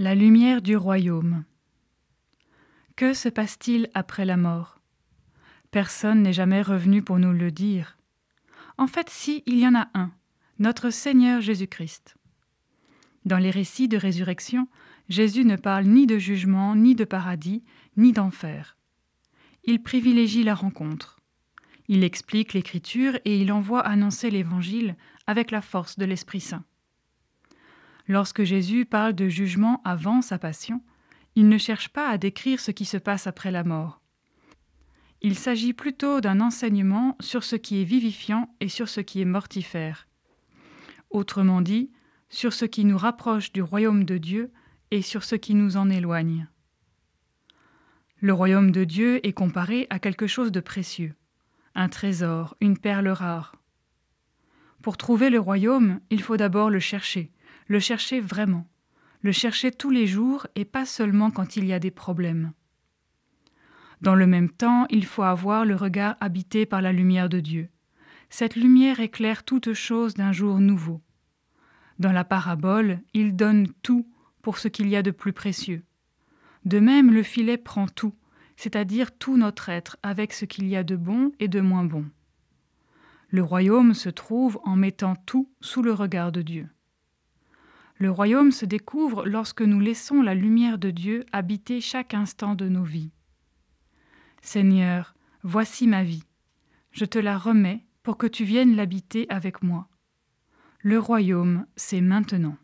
La lumière du royaume. Que se passe-t-il après la mort? Personne n'est jamais revenu pour nous le dire. En fait, si, il y en a un, notre Seigneur Jésus-Christ. Dans les récits de résurrection, Jésus ne parle ni de jugement, ni de paradis, ni d'enfer. Il privilégie la rencontre. Il explique l'Écriture et il envoie annoncer l'Évangile avec la force de l'Esprit Saint. Lorsque Jésus parle de jugement avant sa passion, il ne cherche pas à décrire ce qui se passe après la mort. Il s'agit plutôt d'un enseignement sur ce qui est vivifiant et sur ce qui est mortifère. Autrement dit, sur ce qui nous rapproche du royaume de Dieu et sur ce qui nous en éloigne. Le royaume de Dieu est comparé à quelque chose de précieux, un trésor, une perle rare. Pour trouver le royaume, il faut d'abord le chercher, le chercher vraiment, le chercher tous les jours et pas seulement quand il y a des problèmes. Dans le même temps, il faut avoir le regard habité par la lumière de Dieu. Cette lumière éclaire toute chose d'un jour nouveau. Dans la parabole, il donne tout pour ce qu'il y a de plus précieux. De même, le filet prend tout, c'est-à-dire tout notre être, avec ce qu'il y a de bon et de moins bon. Le royaume se trouve en mettant tout sous le regard de Dieu. Le royaume se découvre lorsque nous laissons la lumière de Dieu habiter chaque instant de nos vies. Seigneur, voici ma vie. Je te la remets pour que tu viennes l'habiter avec moi. Le royaume, c'est maintenant.